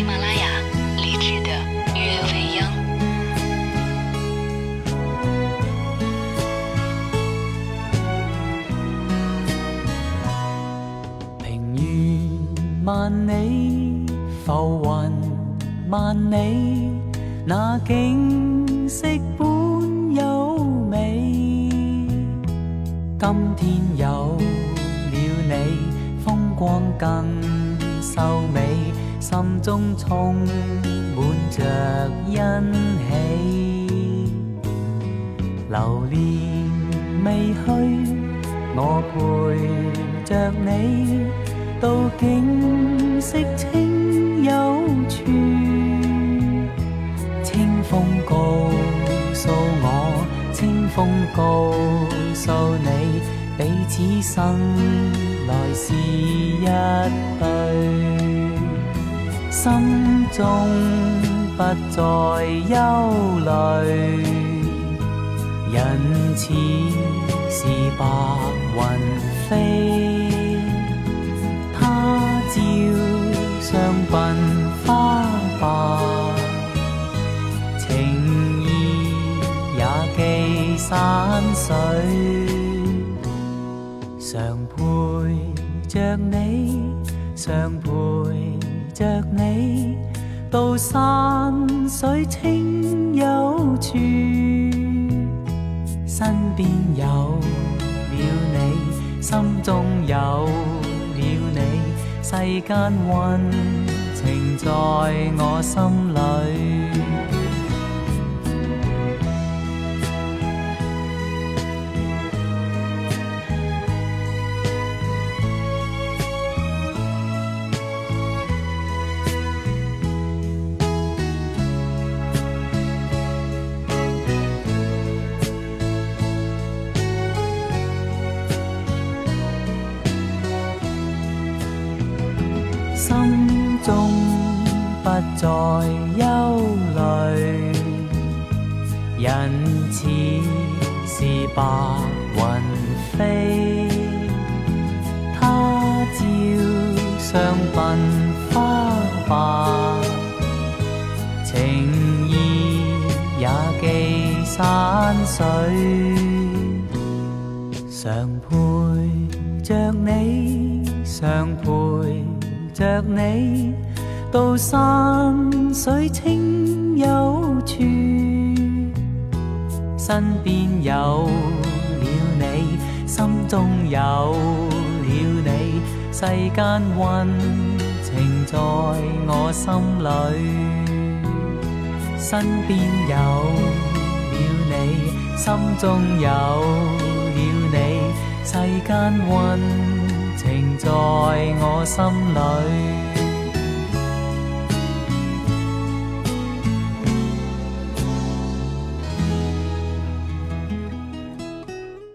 喜马拉雅励志的月未央。平原万里，浮云万里，那景色般优美。今天有了你，风光更秀美，心中充满着欣喜。流年未去，我陪着你，到景色清幽处。清风告诉我，清风告诉你，彼此生来是一对，心中不再忧虑。人似是白云飞，他朝相伴花白，情意也寄山水，常陪着你，常陪着你，到山水清幽处。身边有了你，心中有了你，世间温情在我心里。中不再憂慮，人似是白云飛，他朝相伴花。白，情意也寄山水。常陪着你，常陪着你，到山水清幽處，身邊有了你，心中有了你，世間溫情在我心里，身邊有了你，心中有了你，世間溫情在我心里。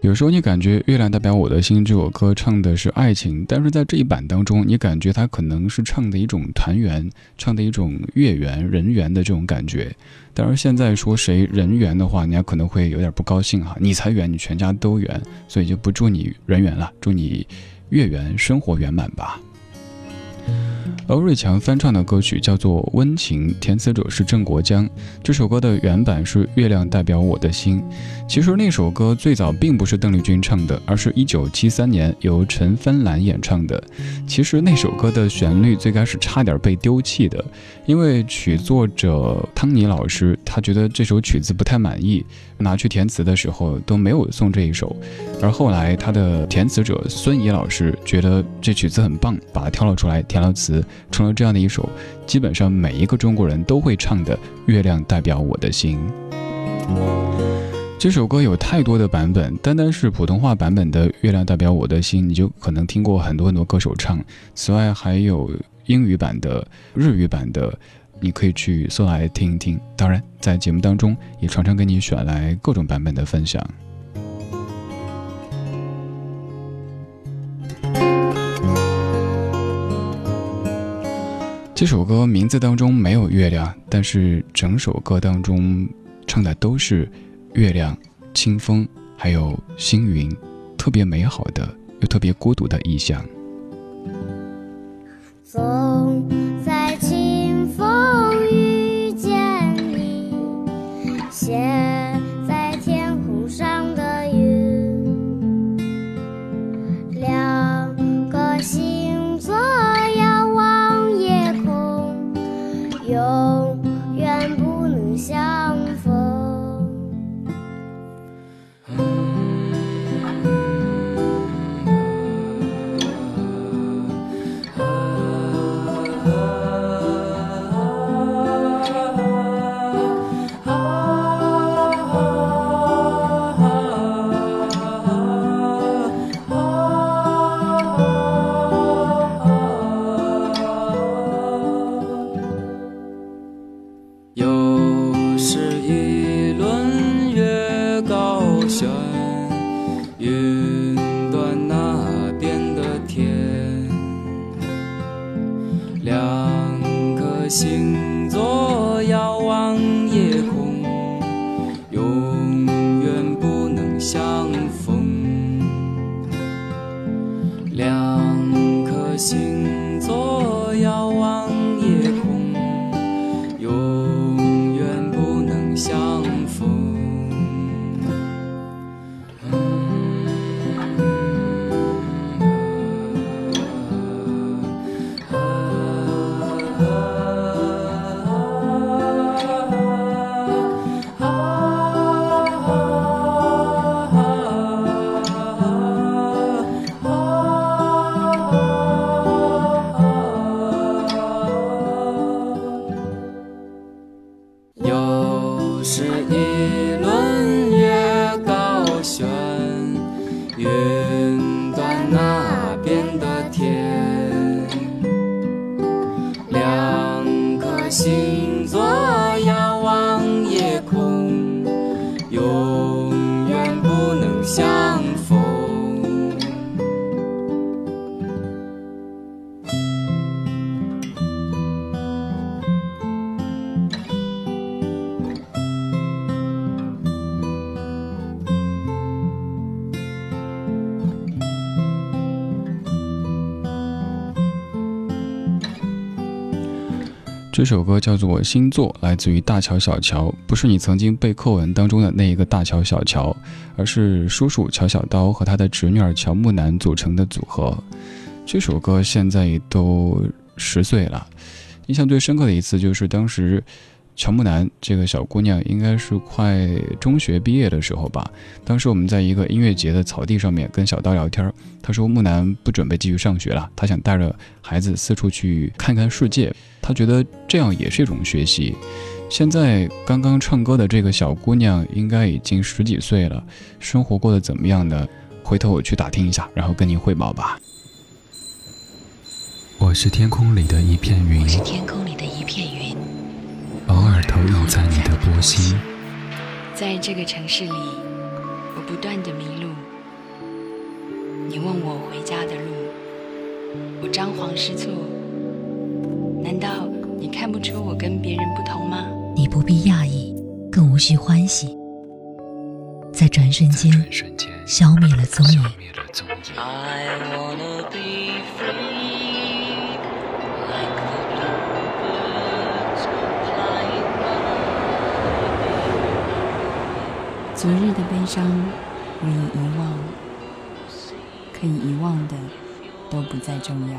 有时候你感觉《月亮代表我的心》这首歌唱的是爱情，但是在这一版当中，你感觉它可能是唱的一种团圆，唱的一种月圆人圆的这种感觉。当然，现在说谁人圆的话，人家可能会有点不高兴哈，你才圆，你全家都圆，所以就不祝你人圆了，祝你月圆，生活圆满吧。欧瑞强翻唱的歌曲叫做《温情》，填词者是郑国江。这首歌的原版是《月亮代表我的心》。其实那首歌最早并不是邓丽君唱的，而是一九七三年由陈芬兰演唱的。其实那首歌的旋律最开始差点被丢弃的，因为曲作者汤尼老师他觉得这首曲子不太满意，拿去填词的时候都没有送这一首。而后来他的填词者孙怡老师觉得这曲子很棒，把它挑了出来，填了词。成了这样的一首，基本上每一个中国人都会唱的《月亮代表我的心》。这首歌有太多的版本，单单是普通话版本的《月亮代表我的心》，你就可能听过很多很多歌手唱。此外，还有英语版的、日语版的，你可以去搜来听一听。当然，在节目当中也常常给你选来各种版本的分享。这首歌名字当中没有月亮，但是整首歌当中唱的都是月亮、清风，还有星云，特别美好的又特别孤独的意象。风。两颗星座。这首歌叫做《星座》，来自于大乔小乔，不是你曾经背课文当中的那一个大乔小乔，而是叔叔乔小刀和他的侄女儿乔木楠组成的组合。这首歌现在都十岁了，印象最深刻的一次就是当时乔木楠这个小姑娘应该是快中学毕业的时候吧。当时我们在一个音乐节的草地上面跟小刀聊天，他说木楠不准备继续上学了，他想带着孩子四处去看看世界。他觉得这样也是一种学习。现在刚刚唱歌的这个小姑娘应该已经十几岁了，生活过得怎么样呢？回头我去打听一下，然后跟您汇报吧。我是天空里的一片云我，是天空里的一片云，偶尔投影在你的波心。在这个城市里，我不断的迷路。你问我回家的路，我张皇失措。难道你看不出我跟别人不同吗？你不必讶异，更无需欢喜，在转瞬间转瞬间消灭了踪影消。灭了踪影。I wanna be free, like the bluebirds flying by. 昨日的悲伤我已遗忘，可以遗忘的都不再重要。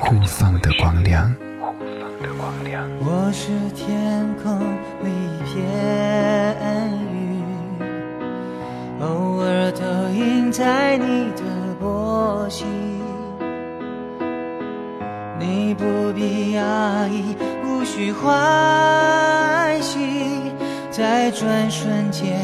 互放的光亮。互放的光亮我是天空里一片云，偶尔投影在你的波心。你不必讶异，无需欢喜，在转瞬间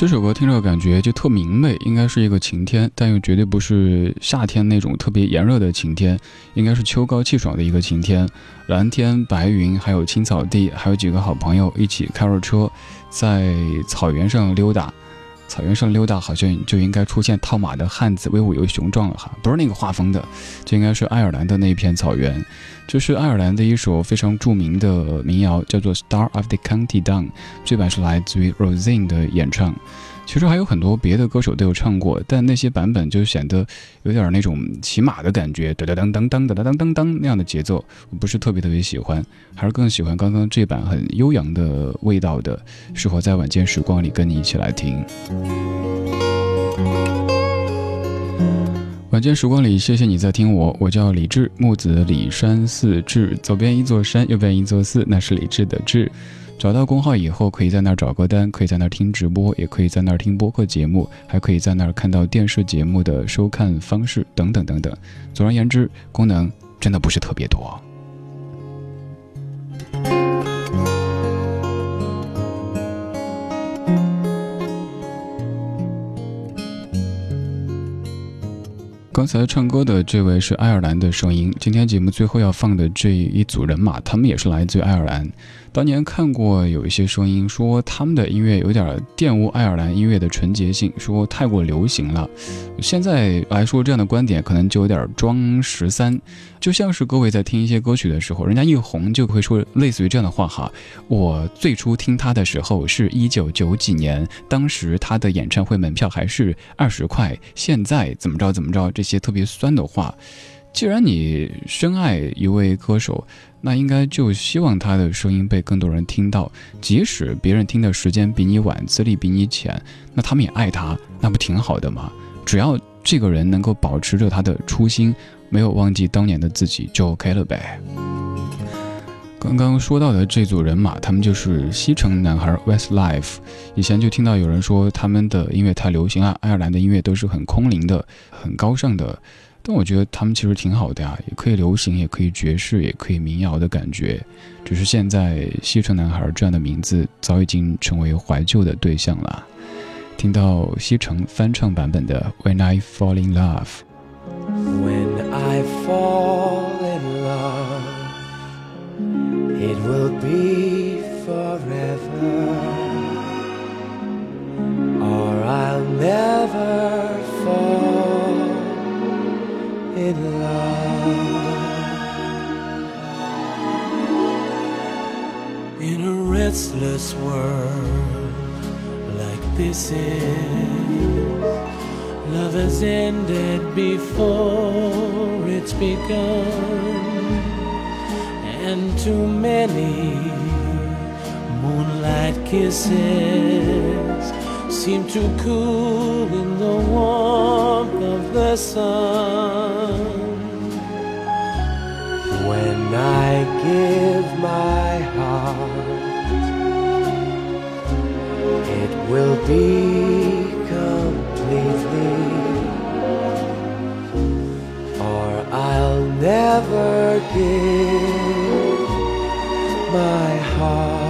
这首歌听着感觉就特明媚，应该是一个晴天，但又绝对不是夏天那种特别炎热的晴天，应该是秋高气爽的一个晴天。蓝天白云，还有青草地，还有几个好朋友一起开着车，在草原上溜达。草原上溜达，好像就应该出现套马的汉子，威武又雄壮了哈，不是那个画风的，这应该是爱尔兰的那片草原。这是爱尔兰的一首非常著名的民谣，叫做《Star of the County Down》，这版是来自于 Rosine 的演唱。其实还有很多别的歌手都有唱过，但那些版本就显得有点那种骑马的感觉，哒哒当当当哒哒当当当那样的节奏，我不是特别特别喜欢，还是更喜欢刚刚这版很悠扬的味道的，适合在晚间时光里跟你一起来听。晚间时光里，谢谢你在听我，我叫李志，木子李山寺志，左边一座山，右边一座寺，那是李志的志。找到公号以后，可以在那儿找歌单，可以在那儿听直播，也可以在那儿听播客节目，还可以在那儿看到电视节目的收看方式等等等等。总而言之，功能真的不是特别多。刚才唱歌的这位是爱尔兰的声音。今天节目最后要放的这一组人马，他们也是来自于爱尔兰。当年看过有一些声音说他们的音乐有点玷污爱尔兰音乐的纯洁性，说太过流行了。现在来说这样的观点可能就有点装十三，就像是各位在听一些歌曲的时候，人家一红就会说类似于这样的话哈。我最初听他的时候是一九九几年，当时他的演唱会门票还是二十块，现在怎么着怎么着，这些特别酸的话。既然你深爱一位歌手，那应该就希望他的声音被更多人听到。即使别人听的时间比你晚，资历比你浅，那他们也爱他，那不挺好的吗？只要这个人能够保持着他的初心，没有忘记当年的自己，就 OK 了呗。刚刚说到的这组人马，他们就是西城男孩 Westlife。以前就听到有人说他们的音乐太流行啊，爱尔兰的音乐都是很空灵的、很高尚的。但我觉得他们其实挺好的呀，也可以流行，也可以爵士，也可以民谣的感觉。只是现在西城男孩这样的名字早已经成为怀旧的对象了。听到西城翻唱版本的《When I Fall in Love》。When I fall in love, it will be forever, or I'll never in love. In a restless world like this is, love has ended before it's begun, and too many moonlight kisses seem to cool in the warmth of the sun. When I give my heart, it will be completely, or I'll never give my heart.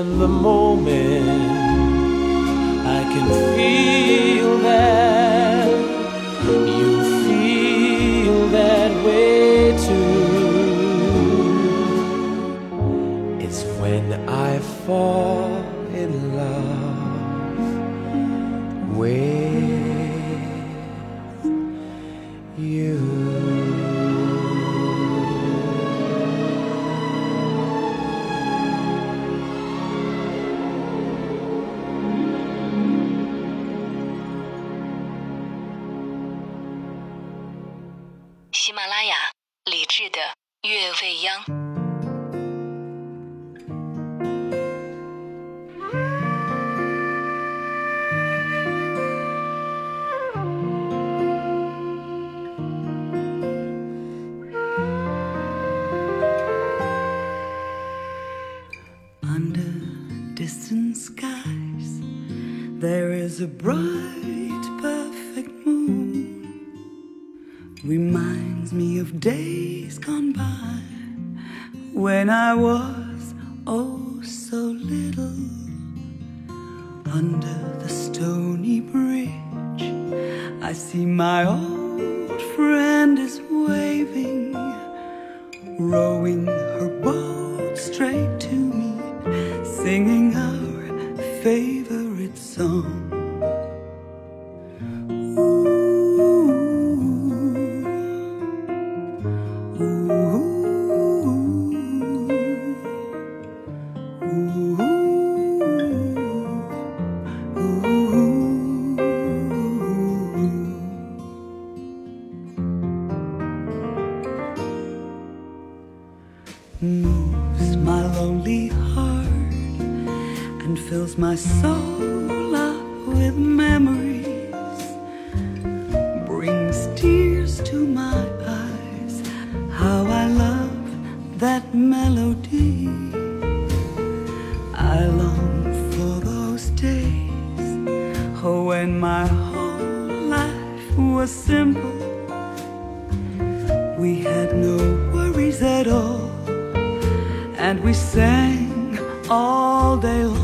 And the moment I can feel that you feel that way too. It's when I fall 月 rowing her boat straight to me, singing our favorite song. That melody. I long for those days when my whole life was simple. We had no worries at all, and we sang all day long.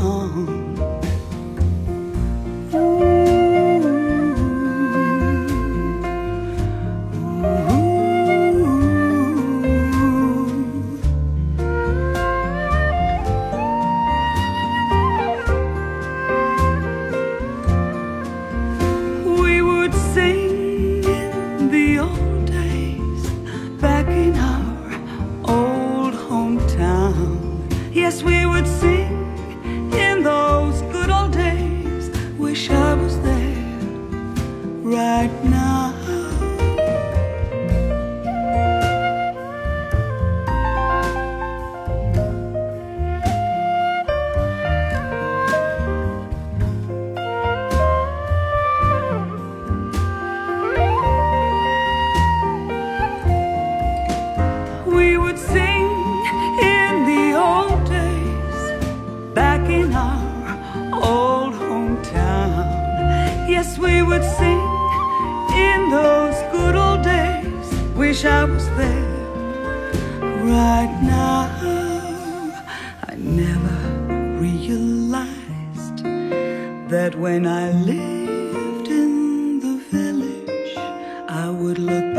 Right now. I never realized that when I lived in the village, I would look